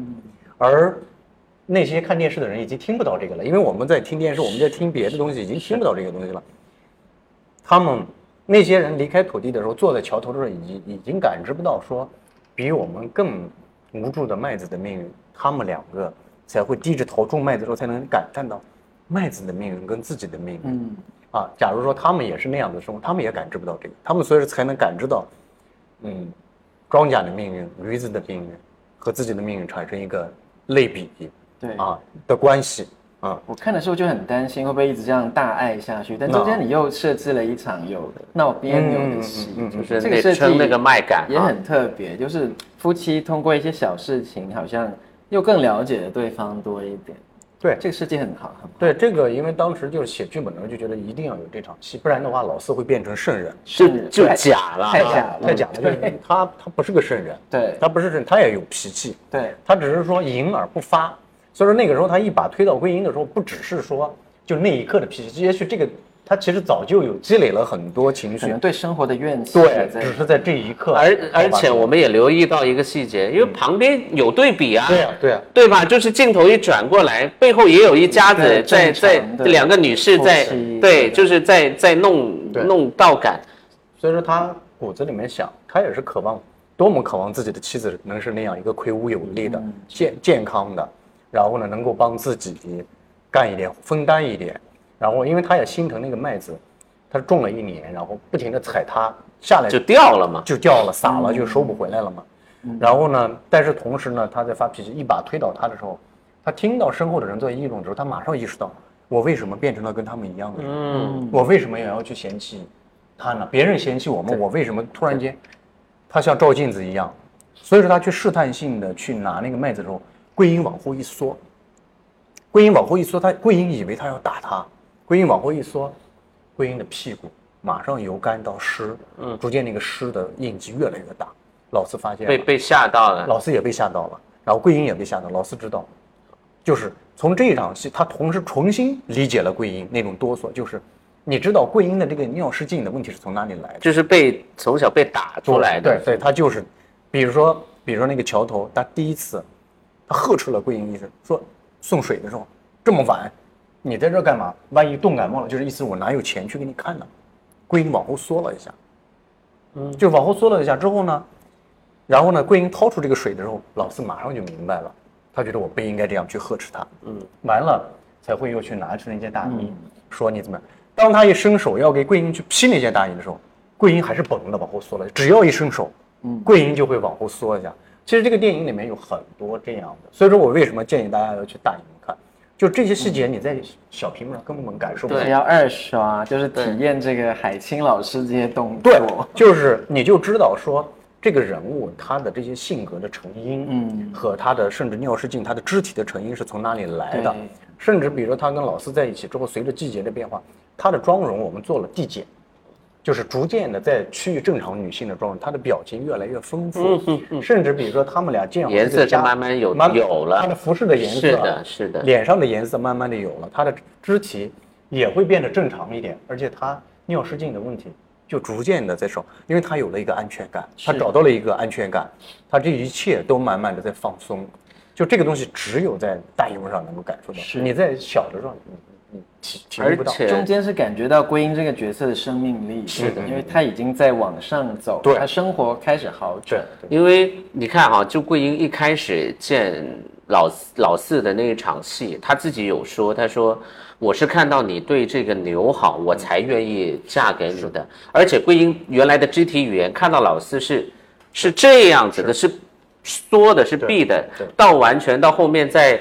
而那些看电视的人已经听不到这个了，因为我们在听电视，我们在听别的东西，已经听不到这个东西了。他们那些人离开土地的时候，坐在桥头的时候，已经已经感知不到说，比我们更无助的麦子的命运，他们两个才会低着头种麦子的时候，才能感叹到麦子的命运跟自己的命运。嗯，啊，假如说他们也是那样的生活，他们也感知不到这个，他们所以才能感知到，嗯，庄稼的命运、驴子的命运，和自己的命运产生一个类比对。啊的关系啊。我看的时候就很担心会不会一直这样大爱下去，但中间你又设置了一场有闹别扭的戏，就是这个设计那个麦感啊也很特别，就是夫妻通过一些小事情，好像又更了解了对方多一点。对这个设计很好，很好。对这个，因为当时就是写剧本的时候就觉得一定要有这场戏，不然的话老四会变成圣人，就就假了，太假了，太假了。就是他他不是个圣人，对他不是圣人，他也有脾气，对他只是说隐而不发。所以说那个时候他一把推到归因的时候，不只是说就那一刻的脾气，也许这个他其实早就有积累了很多情绪，对生活的怨气对，只是在这一刻。而而且我们也留意到一个细节，因为旁边有对比啊，对啊对啊，对吧？就是镜头一转过来，背后也有一家子对在在两个女士在对，就是在在弄弄道感，所以说他骨子里面想，他也是渴望，多么渴望自己的妻子能是那样一个魁梧有力的、健健康的，然后呢能够帮自己干一点、分担一点，然后因为他也心疼那个麦子，他种了一年，然后不停的踩它下来就掉了嘛。就掉了，撒了就收不回来了嘛。然后呢，但是同时呢，他在发脾气，一把推倒他的时候，他听到身后的人在议论之后，他马上意识到，我为什么变成了跟他们一样的人？嗯，我为什么也要去嫌弃他呢？别人嫌弃我们，我为什么突然间，他像照镜子一样？所以说他去试探性的去拿那个麦子的时候，桂英往后一缩，桂英往后一缩，他桂英以为他要打他，桂英往后一缩，桂英的屁股马上由干到湿，嗯，逐渐那个湿的印记越来越大。老四发现被被吓到了。老四也被吓到了，然后桂英也被吓到。老四知道，就是从这一场戏，他同时重新理解了桂英那种哆嗦，就是你知道桂英的这个尿失禁的问题是从哪里来的？就是被从小被打出来的，对对，他就是，比如说，比如说那个桥头，他第一次，他呵斥了桂英一声，说送水的时候这么晚，你在这干嘛？万一冻感冒了，就是意思我哪有钱去给你看呢？桂英往后缩了一下，嗯，就往后缩了一下之后呢，然后呢，桂英掏出这个水的时候，老四马上就明白了，他觉得我不应该这样去呵斥他，嗯，完了才会又去拿出那件大衣，说你怎么样？当他一伸手要给桂英去披那件大衣的时候，桂英还是本能的往后缩了，只要一伸手，嗯，桂英就会往后缩一下。其实这个电影里面有很多这样的，所以说我为什么建议大家要去大荧幕看，就这些细节你在小屏幕上根本感受不到对。要二刷，就是体验这个海清老师这些动作对。，就是你就知道说这个人物他的这些性格的成因，嗯和他的甚至尿失禁他的肢体的成因是从哪里来的，甚至比如说他跟老四在一起之后，随着季节的变化，他的妆容我们做了递减。就是逐渐的在趋于正常女性的状态，她的表情越来越丰富，甚至比如说他们俩见好颜色是这个家慢慢有慢有了她的服饰的颜色是的是的。脸上的颜色慢慢的有了，她的肢体也会变得正常一点，而且她尿失禁的问题就逐渐的在少，因为她有了一个安全感，她找到了一个安全感，她这一切都慢慢的在放松，就这个东西只有在大荧幕上能够感受到，是。你在小的时候而且中间是感觉到归因这个角色的生命力，是的因为他已经在往上走，对。他生活开始好转。因为你看哈、就桂英一开始见老四老四的那一场戏，他自己有说，他说我是看到你对这个牛好，我才愿意嫁给你的。而且桂英原来的肢体语言，看到老四是是这样子的，是缩的，是闭的，到完全到后面在。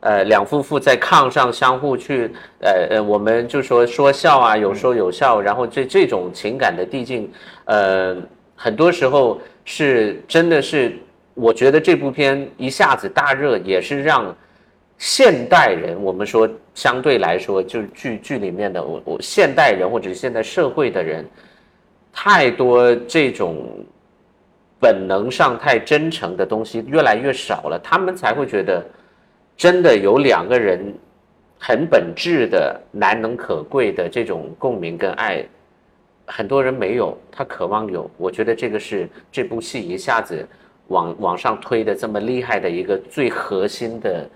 呃，两夫妇在炕上相互去，呃呃，我们就说说笑啊，有说有笑，然后这这种情感的递进，呃，很多时候是真的是，我觉得这部片一下子大热，也是让现代人，我们说相对来说，就是剧剧里面的我我现代人或者是现代社会的人，太多这种本能上太真诚的东西越来越少了，他们才会觉得真的有两个人很本质的难能可贵的这种共鸣跟爱，很多人没有，他渴望有。我觉得这个是这部戏一下子往往上推的这么厉害的一个最核心的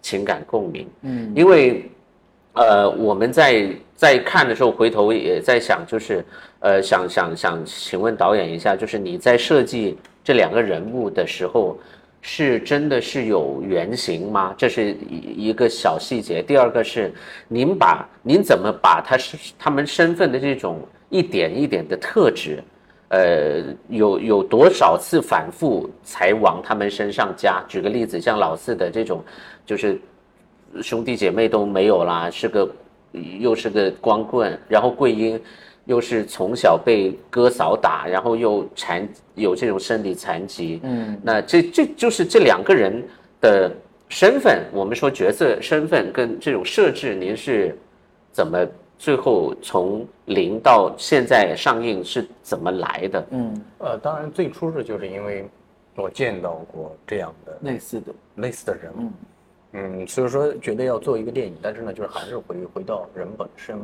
情感共鸣。嗯，因为呃，我们在在看的时候，回头也在想，就是呃，想想想，请问导演一下，就是你在设计这两个人物的时候，是真的是有原型吗？这是一一个小细节。第二个是，您把您怎么把他是他们身份的这种一点一点的特质，呃，有有多少次反复才往他们身上加？举个例子，像老四的这种，就是兄弟姐妹都没有啦，是个又是个光棍，然后桂英又是从小被哥嫂打，然后又残有这种身体残疾，嗯，那这这就是这两个人的身份，我们说角色身份跟这种设置，您是怎么最后从零到现在上映是怎么来的？嗯，呃，当然最初是就是因为我见到过这样的类似的，类似的人物，嗯。嗯，所以说觉得要做一个电影，但是呢，就是还是回回到人本身，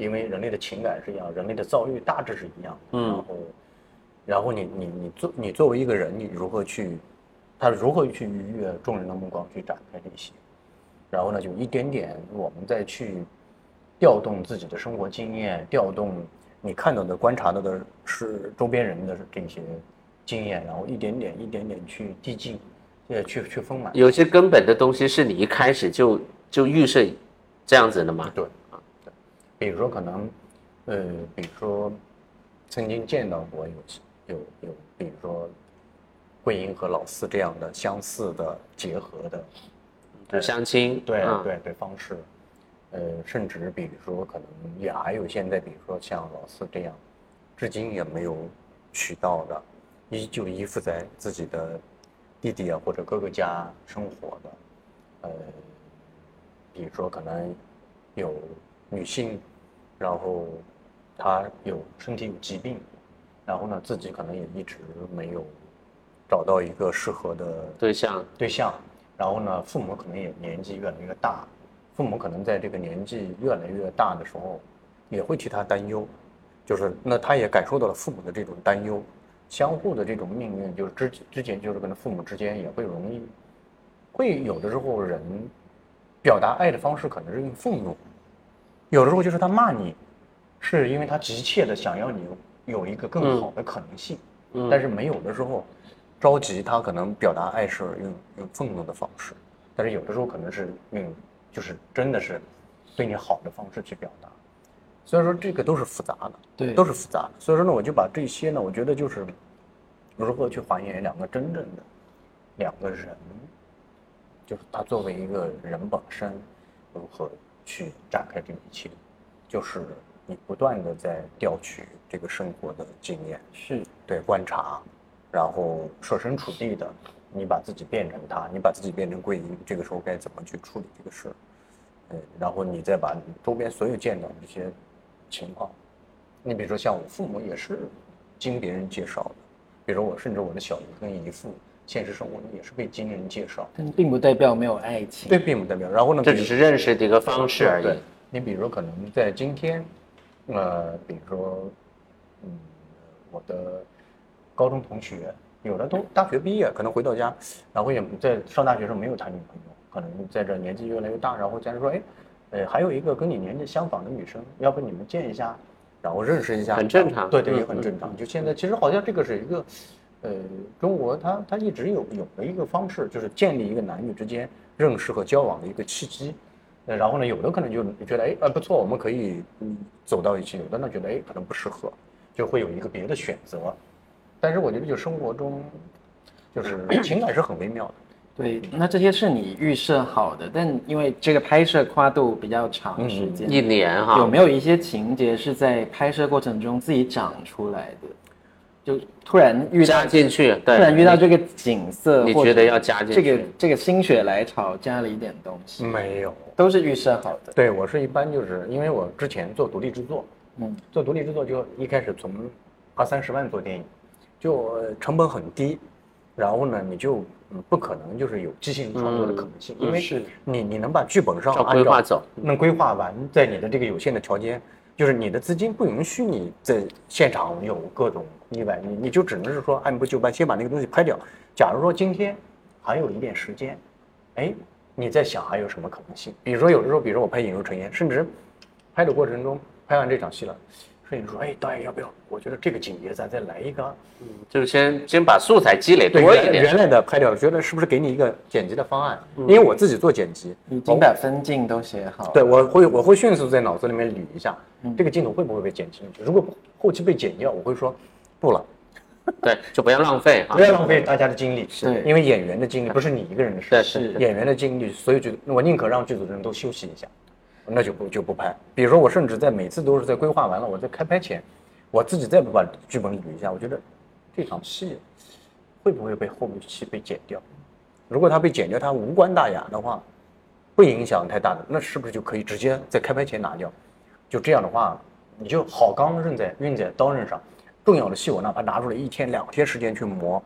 因为人类的情感是一样，人类的遭遇大致是一样，嗯然后，然后你你你作你作为一个人，你如何去，他如何去逾越众人的目光去展开这些，然后呢，就一点点我们再去调动自己的生活经验，调动你看到的、观察到的是周边人的这些经验，然后一点点、一点点去递进，呃，去去丰满。有些根本的东西是你一开始就就预设这样子的吗？对，比如说可能，呃，比如说曾经见到过有有有，比如说桂英和老四这样的相似的结合的，就相亲，对嗯对对方式，呃，甚至比如说可能也还有现在，比如说像老四这样，至今也没有娶到的，依旧依附在自己的弟弟啊或者哥哥家生活的，呃，比如说可能有女性，然后他有身体有疾病，然后呢自己可能也一直没有找到一个适合的对象，对象，然后呢，父母可能也年纪越来越大，父母可能在这个年纪越来越大的时候，也会替他担忧，就是那他也感受到了父母的这种担忧，相互的这种命运，就是之之前就是跟父母之间也会容易，会有的时候人表达爱的方式可能是用愤怒，有的时候就是他骂你，是因为他急切的想要你有一个更好的可能性，嗯。但是没有的时候着急，他可能表达爱是用用愤怒的方式，但是有的时候可能是用就是真的是对你好的方式去表达，所以说这个都是复杂的，对都是复杂的。所以说呢，我就把这些呢，我觉得就是如何去还原两个真正的两个人，就是他作为一个人本身，如何去展开这一切，就是你不断的在调取这个生活的经验，是，对观察，然后设身处地的，你把自己变成他，你把自己变成桂英，这个时候该怎么去处理这个事儿？呃，然后你再把你周边所有见到的这些情况，你比如说像我父母也是经别人介绍的，比如我甚至我的小姨跟姨父，现实生活中也是被经人介绍，但并不代表没有爱情。对，并不代表。然后呢，这只是认识的一个方式而对已。你比如说，可能在今天，呃，比如说，嗯，我的高中同学，有的都大学毕业，可能回到家，然后也在上大学时候没有谈女朋友，可能在这年纪越来越大，然后家人说，哎，呃，还有一个跟你年纪相仿的女生，要不你们见一下，然后认识一下，很正常对对，嗯也很正常。就现在，其实好像这个是一个，呃，中国它它一直有有的一个方式，就是建立一个男女之间认识和交往的一个契机。呃，然后呢，有的可能就觉得哎，呃不错，我们可以嗯走到一起；有的呢觉得哎，可能不适合，就会有一个别的选择。但是我觉得，就生活中，就是情感是很微妙的。对，那这些是你预设好的，但因为这个拍摄跨度比较长时间，一年哈，有没有一些情节是在拍摄过程中自己长出来的？就突然遇到加进去？对，突然遇到这个景色，你觉得要加进去？这个这个心血来潮加了一点东西，没有，都是预设好的。对我是一般就是因为我之前做独立制作，嗯，做独立制作就一开始从二三十万做电影，就呃成本很低，然后呢你就嗯不可能就是有即兴创作的可能性，嗯因为是你你能把剧本上按照规划走能规划完，在你的这个有限的条件，就是你的资金不允许你在现场有各种意外，你你就只能是说按部就班，先把那个东西拍掉。假如说今天还有一点时间，哎，你在想还有什么可能性？比如说有的时候，比如说我拍《引入尘烟》，甚至拍的过程中拍完这场戏了，摄影师说：“哎，导演要不要？我觉得这个景别咱再来一个嗯。就是先先把素材积累对，多一点。原原来的拍掉了，觉得是不是给你一个剪辑的方案？因为我自己做剪辑，已经把分镜都写好了。对，我会我会迅速在脑子里面捋一下，嗯这个镜头会不会被剪进去？如果后期被剪掉，我会说，不了，*laughs* 对，就不要浪费哈不。要浪费大家的精力，对因为演员的精力不是你一个人的事，对是演员的精力，所以剧我宁可让剧组的人都休息一下，那就不就不拍。比如说我甚至在每次都是在规划完了，我在开拍前，我自己再不把剧本捋一下，我觉得这场戏会不会被后期被剪掉？如果它被剪掉，它无关大雅的话，不影响太大的，那是不是就可以直接在开拍前拿掉？就这样的话，你就好钢扔在运在刀刃上，重要的戏我哪怕拿出来一天两天时间去磨，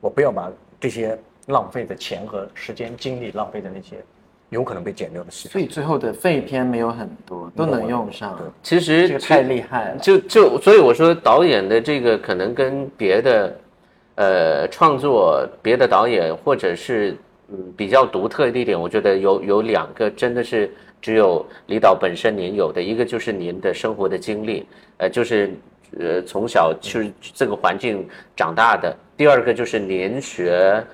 我不要把这些浪费的钱和时间精力浪费在那些有可能被剪掉的戏，所以最后的废片没有很多，都能用上，对其实这个太厉害了。就就所以我说导演的这个可能跟别的呃创作别的导演或者是嗯比较独特的一点，我觉得有有两个真的是只有李导本身您有的，一个就是您的生活的经历，呃就是呃从小就是这个环境长大的，第二个就是您学。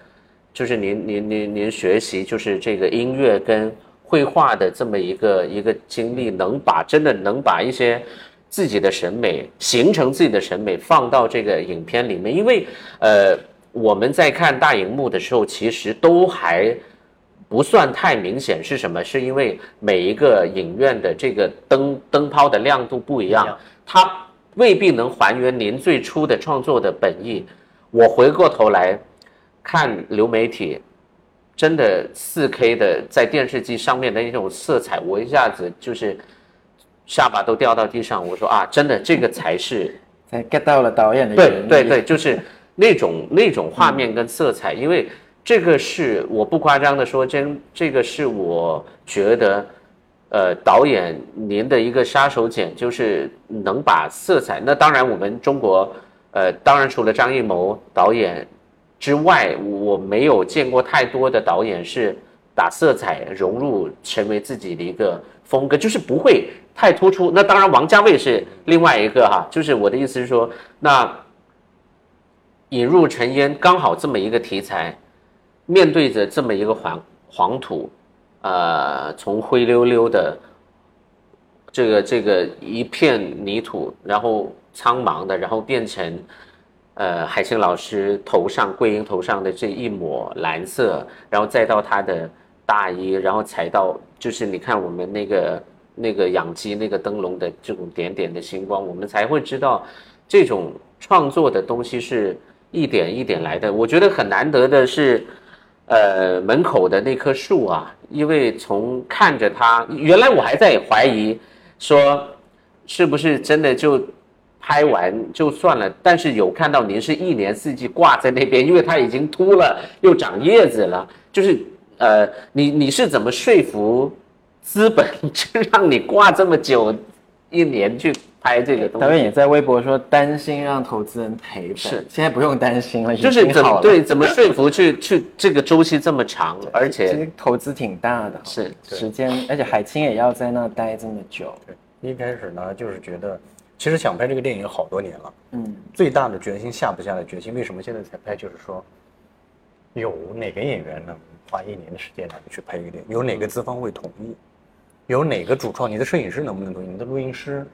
就是您您您您学习就是这个音乐跟绘画的这么一个一个经历，能把真的能把一些自己的审美形成自己的审美放到这个影片里面，因为呃我们在看大荧幕的时候，其实都还不算太明显是什么，是因为每一个影院的这个灯灯泡的亮度不一样。它未必能还原您最初的创作的本意。我回过头来看流媒体，真的四 K 的在电视机上面的那种色彩，我一下子就是下巴都掉到地上。我说啊，真的这个才是才 get 到了导演的对对对，就是那种那种画面跟色彩，因为这个是我不夸张的说，真这个是我觉得，呃，导演您的一个杀手锏，就是能把色彩。那当然，我们中国，呃，当然除了张艺谋导演之外，我没有见过太多的导演是把色彩融入成为自己的一个风格，就是不会太突出。那当然，王家卫是另外一个哈，就是我的意思是说，那引入尘烟刚好这么一个题材，面对着这么一个黄黄土，呃，从灰溜溜的这个这个一片泥土，然后苍茫的，然后变成呃海清老师头上桂英头上的这一抹蓝色，然后再到她的大衣，然后才到就是你看我们那个那个养鸡那个灯笼的这种点点的星光，我们才会知道这种创作的东西是一点一点来的。我觉得很难得的是，呃，门口的那棵树啊，因为从看着它，原来我还在怀疑说是不是真的就拍完就算了，但是有看到您是一年四季挂在那边，因为它已经秃了，又长叶子了，就是呃，你你是怎么说服资本就 *laughs* 让你挂这么久一年去拍这个东西？导演也在微博说担心让投资人赔本，是。现在不用担心了，已就是经好了。怎么对怎么说服去去这个周期这么长，而且其且实投资挺大的，是时间，而且海清也要在那待这么久，对，一开始呢就是觉得，其实想拍这个电影好多年了，嗯，最大的决心下不下来决心，为什么现在才拍？就是说，有哪个演员能花一年的时间来去拍一个电影？有哪个资方会同意？有哪个主创？你的摄影师能不能同意？你的录音师，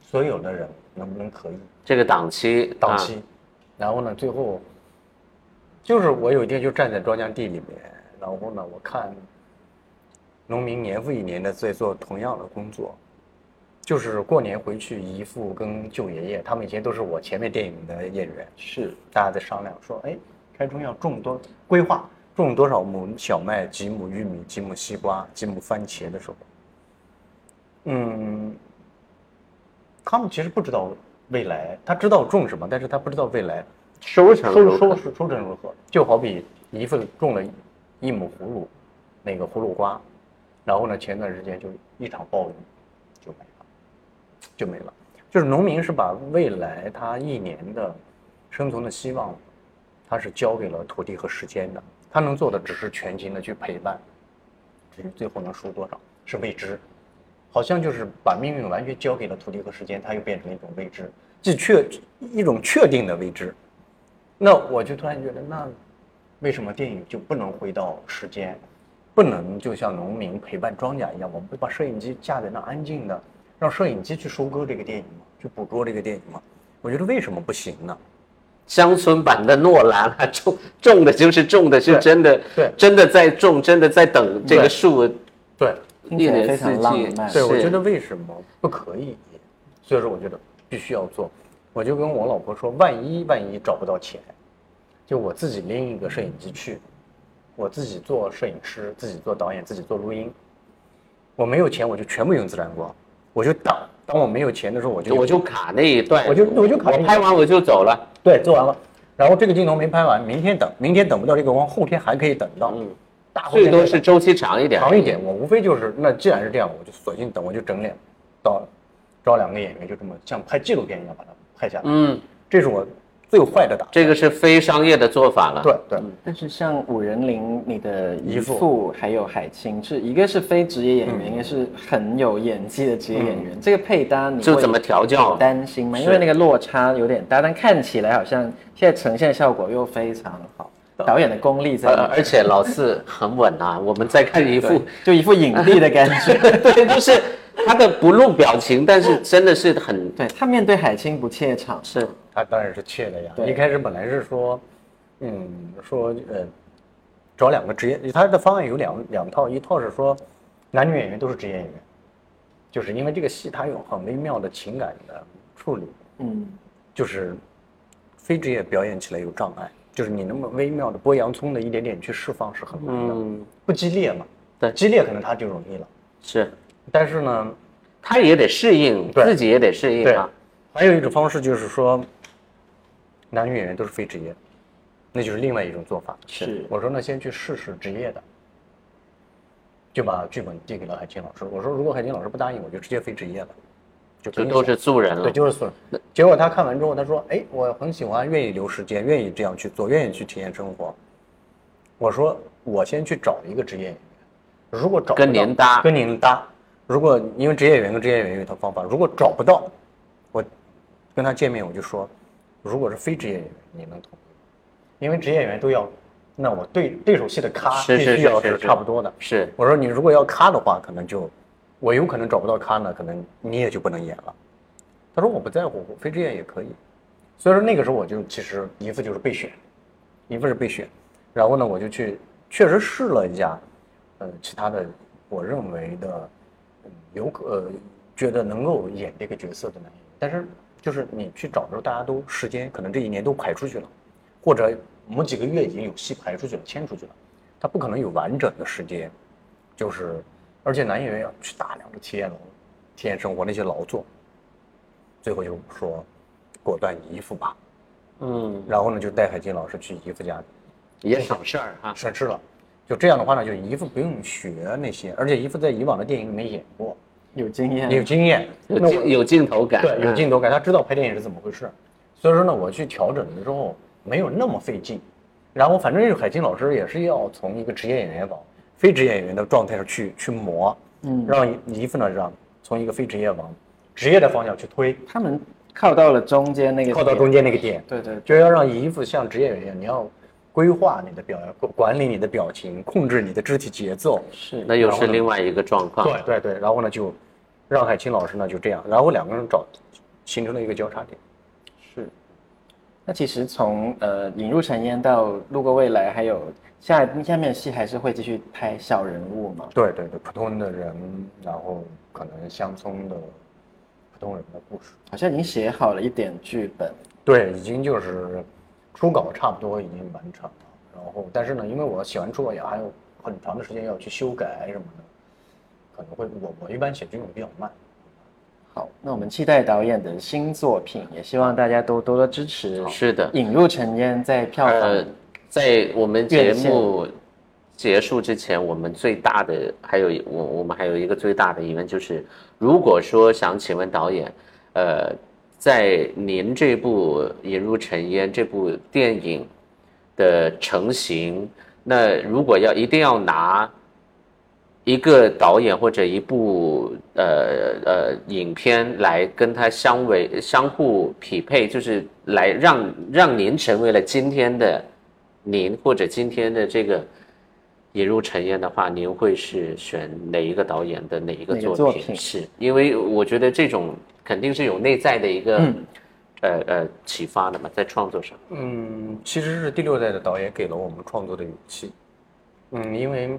所有的人能不能可以？这个档期啊档期，然后呢，最后就是我有一天就站在庄稼地里面，然后呢，我看农民年复一年的在做同样的工作，就是过年回去，姨父跟舅爷爷他们以前都是我前面电影的演员，是。大家在商量说，哎，开春要种多规划种多少亩小麦、几亩玉米、几亩西瓜、几亩番茄的时候，嗯，他们其实不知道未来，他知道种什么，但是他不知道未来收成收收收收成如何。就好比姨父种了一亩葫芦，那个葫芦瓜，然后呢，前段时间就一场暴雨就没了。就是农民是把未来他一年的生存的希望，他是交给了土地和时间的，他能做的只是全情的去陪伴，至于最后能输多少是未知。好像就是把命运完全交给了土地和时间，它又变成了一种未知，既确一种确定的未知。那我就突然觉得，那为什么电影就不能回到时间，不能就像农民陪伴庄稼一样，我们把摄影机架在那安静的，让摄影机去收割这个电影吗？去捕捉这个电影吗？我觉得为什么不行呢？乡村版的诺兰啊，*laughs* 种种的就是种的是真的，对真的在种，真的在等这个树对，听起来非一年四常浪季。漫。对，我觉得为什么不可以？所以说，我觉得必须要做。我就跟我老婆说，万一万一找不到钱，就我自己拎一个摄影机去，我自己做摄影师，自己做导演，自己做录音。我没有钱，我就全部用自然光，我就等。当我没有钱的时候，我就我就卡那一段，我就我就卡我拍完我就走了。对做完了。然后这个镜头没拍完，明天等，明天等不到这个光，后天还可以等到。嗯，大后最多天再等是周期长一点，长一点，我无非就是那既然是这样，我就索性等，我就整脸，到找两个演员，就这么像拍纪录片一样把它拍下来。嗯，这是我最坏的打。这个是非商业的做法了。对对，但是像五人林，你的姨姨父父还有海清，是一个是非职业演员，一个是很有演技的职业演员。这个配搭你就怎么调教？担心吗？因为那个落差有点大，但看起来好像现在呈现效果又非常好，导演的功力在，呃而且老四很稳啊，我们再看一副，就一副影帝的感觉。*laughs* 对，就是 *laughs* 他的不露表情，但是真的是很对他面对海清不怯场，是。他当然是怯的呀。一开始本来是说，嗯，说呃，找两个职业，他的方案有两两套，一套是说男女演员都是职业演员，就是因为这个戏它有很微妙的情感的处理，嗯，就是非职业表演起来有障碍，就是你那么微妙的剥洋葱的一点点去释放是很难的，嗯。不激烈嘛。对。激烈可能他就容易了，是，但是呢，他也得适应，对自己也得适应对啊。，还有一种方式就是说，男女演员都是非职业，那就是另外一种做法。是我说那先去试试职业的，就把剧本递给了海清老师。我说如果海清老师不答应，我就直接非职业了，就都是素人了对，。就是素人。结果他看完之后，他说：“哎，我很喜欢，愿意留时间，愿意这样去做，愿意去体验生活。”我说：“我先去找一个职业演员，如果找跟您搭跟您搭。如果因为职业演员跟职业演员有一套方法，如果找不到，我跟他见面我就说，如果是非职业演员，你能同意吗？因为职业演员都要，那我对对手戏的咖必须要是差不多的。是，我说你如果要咖的话，可能就我有可能找不到咖呢，可能你也就不能演了。他说我不在乎，非职业也可以。所以说那个时候我就其实姨父就是备选，姨父是备选，然后呢我就去确实试了一下，呃其他的我认为的，嗯有可、呃、觉得能够演这个角色的男演员，但是就是你去找的时候，大家都时间可能这一年都排出去了，或者某几个月已经有戏排出去了，签出去了，他不可能有完整的时间，就是而且男演员要去大量的体验劳体验生活那些劳作，最后就说果断姨父吧，嗯，然后呢就带海清老师去姨父家也省事儿哈。省事了。就这样的话呢，就姨父不用学那些，而且姨父在以往的电影里面演过，有经验，有经验，有镜有镜头感，对，有嗯。镜头感，他知道拍电影是怎么回事，所以说呢，我去调整了之后没有那么费劲。然后反正是海清老师也是要从一个职业演员往非职业演员的状态上去去磨，嗯。让姨父呢让从一个非职业往职业的方向去推，他们靠到了中间那个，靠到中，间那个点，对对，就要让姨父像职业演员你要规划你的表，管理你的表情，控制你的肢体节奏，是那又是另外一个状况。对对对，然后呢就让海清老师呢就这样，然后两个人找形成了一个交叉点。是。那其实从呃引入尘烟到路过未来，还有下下面的戏还是会继续拍小人物嘛？对对对，普通的人，然后可能乡村的普通人的故事。好像已经写好了一点剧本，对，已经就是初稿差不多已经完成了，然后但是呢，因为我写完初稿也还有很长的时间要去修改什么的，可能会我我一般写剧本比较慢。好，那我们期待导演的新作品，也希望大家都多多支持。是的，引入尘烟在票房、呃，在我们节目结束之前，我们最大的还有我我们还有一个最大的疑问就是，如果说想请问导演，呃，在您这部《引入尘烟》这部电影的成型，那如果要一定要拿一个导演或者一部呃呃影片来跟它相为相互匹配，就是来让让您成为了今天的您或者今天的这个引入尘烟的话，您会是选哪一个导演的哪一个作品？作品是因为我觉得这种肯定是有内在的一个、嗯呃呃启发的嘛，在创作上。嗯，其实是第六代的导演给了我们创作的勇气。嗯，因为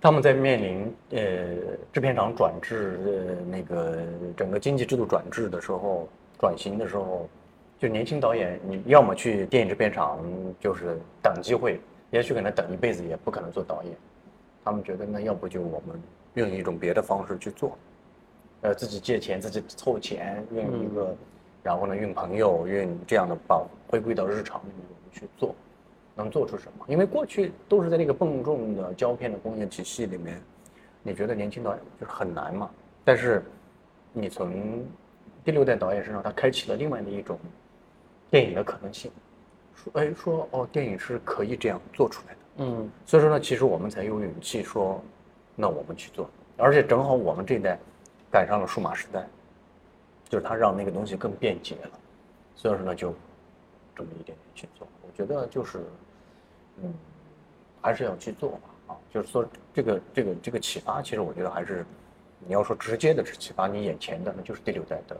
他们在面临呃制片厂转制呃那个整个经济制度转制的时候，转型的时候，就年轻导演，你要么去电影制片厂，就是等机会，也许可能等一辈子也不可能做导演。他们觉得那要不就我们用一种别的方式去做，呃，自己借钱，自己凑钱，用一个，然后呢，用朋友，用这样的把回归到日常里面我们去做，能做出什么？因为过去都是在那个笨重的胶片的工业体系里面，你觉得年轻导演就是很难嘛？但是你从第六代导演身上，他开启了另外的一种电影的可能性，说，哎，说哦，电影是可以这样做出来的。嗯所以说呢，其实我们才有勇气说，那我们去做，而且正好我们这一代赶上了数码时代，就是它让那个东西更便捷了，所以说呢，就这么一点点去做。我觉得就是，嗯，还是要去做吧，啊，就是说这个这个这个启发，其实我觉得还是你要说直接的是启发你眼前的，那就是第六代的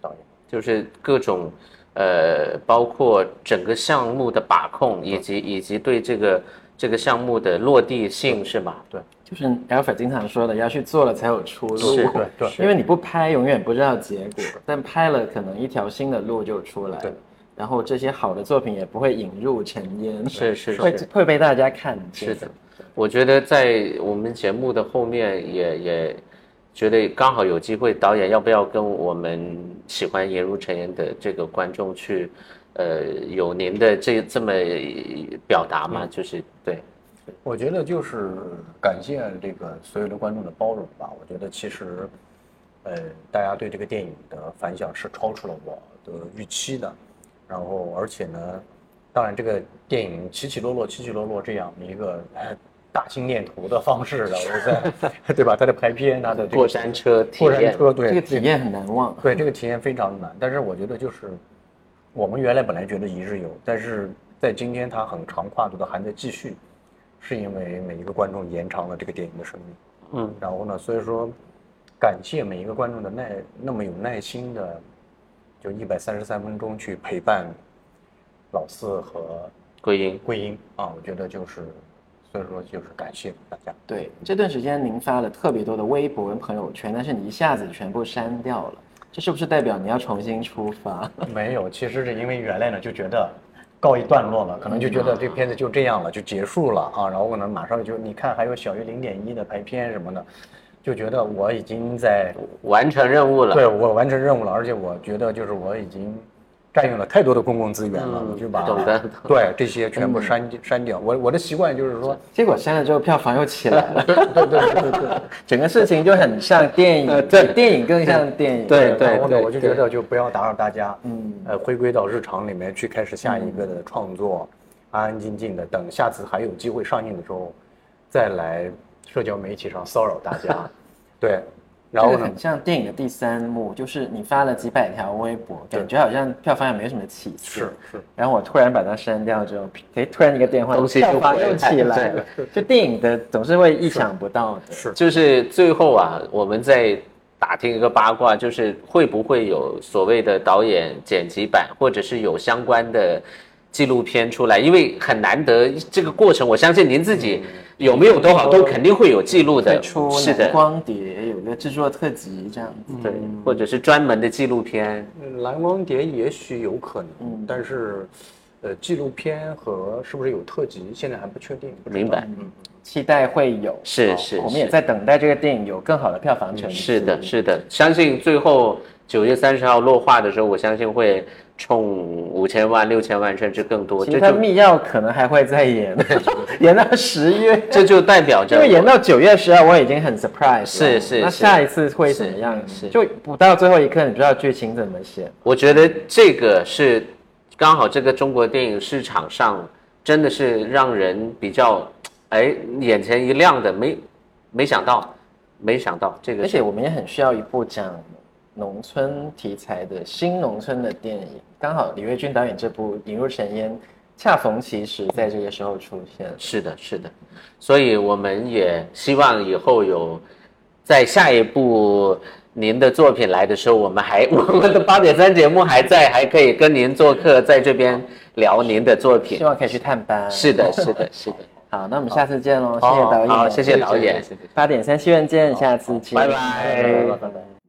导演。就是各种，呃，包括整个项目的把控，以及以及对这个这个项目的落地性，是吧？对，就是 Alpha 经常说的，要去做了才有出路。是对对因为你不拍，永远不知道结果，但拍了，可能一条新的路就出来了对。然后这些好的作品也不会引入尘烟，是 *laughs* 是会是会被大家看见。是的，我觉得在我们节目的后面也也觉得刚好有机会，导演要不要跟我们喜欢《颜如尘烟》的这个观众去，呃，有您的这这么表达吗？就是对，我觉得就是感谢这个所有的观众的包容吧。我觉得其实，呃，大家对这个电影的反响是超出了我的预期的。然后，而且呢，当然这个电影起起落落、起起落落这样一个呃大兴念图的方式的，*laughs* 我在对吧？他的排片，他的这个过山车体验，过山车，对这个体验。很难忘。对这个体验非常难，但是我觉得就是我们原来本来觉得一日游，但是在今天它很长跨度的还在继续，是因为每一个观众延长了这个电影的生命。嗯，然后呢，所以说感谢每一个观众的耐那么有耐心的，就一百三十三分钟去陪伴老四和桂英，桂英。啊，我觉得就是，所以说就是感谢大家。对，这段时间您发了特别多的微博跟朋友圈，但是你一下子全部删掉了，这是不是代表你要重新出发？*laughs* 没有，其实是因为原来呢就觉得告一段落了，可能就觉得这片子就这样了，就结束了啊。然后可能，马上就你看还有小于零点一的排片什么的，就觉得我已经在完成任务了。对我完成任务了，而且我觉得就是我已经占用了太多的公共资源了，嗯我就把对这些全部删删掉。我我的习惯就是说，结果删了之后，票房又起来了，对对对对对。*laughs* 整个事情就很像电影，对电影更像电影。对对对我就觉得就不要打扰大家，嗯呃，回归到日常里面去开始下一个的创作，安安静静的，等下次还有机会上映的时候，再来社交媒体上骚扰大家。*laughs* 对，然后呢？很，像电影的第三幕，就是你发了几百条微博，感觉好像票房也没什么起色。是是，然后我突然把它删掉之后，哎，突然一个电话，东西就票房又起来了。就电影的总是会意想不到的。是。就是最后啊，我们在打听一个八卦，就是会不会有所谓的导演剪辑版，或者是有相关的纪录片出来？因为很难得这个过程，我相信您自己有没有多少都肯定会有记录的是的，光碟，有个制作特辑这样子。对，或者是专门的纪录片。嗯蓝光碟也许有可能，嗯但是，呃，纪录片和是不是有特辑，现在还不确定。不明白嗯，期待会有，哦是是我们也在等待这个电影有更好的票房成绩。是的，是的，相信最后九月三十号落画的时候，我相信会冲五千万、六千万甚至更多。其实他这就密钥可能还会再演，*laughs* 演到十月。这就代表着因为演到九月十二，我已经很 surprise 是是那下一次会怎么样？是是就不到最后一刻，你不知道剧情怎么写。我觉得这个是刚好这个中国电影市场上真的是让人比较哎眼前一亮的，没没想到，没想到这个，而且我们也很需要一部讲农村题材的新农村的电影。刚好李瑞军导演这部《引入尘烟》，恰逢其时，在这个时候出现。是的，是的，所以我们也希望以后有在下一部您的作品来的时候，我们还我们的八点三节目还在，还可以跟您做客，在这边聊您的作品希。望可以去探班。是的，是的，是的。好，那我们下次见喽，谢谢导演，好谢谢导演八点三戏院见，下次见，拜拜拜拜。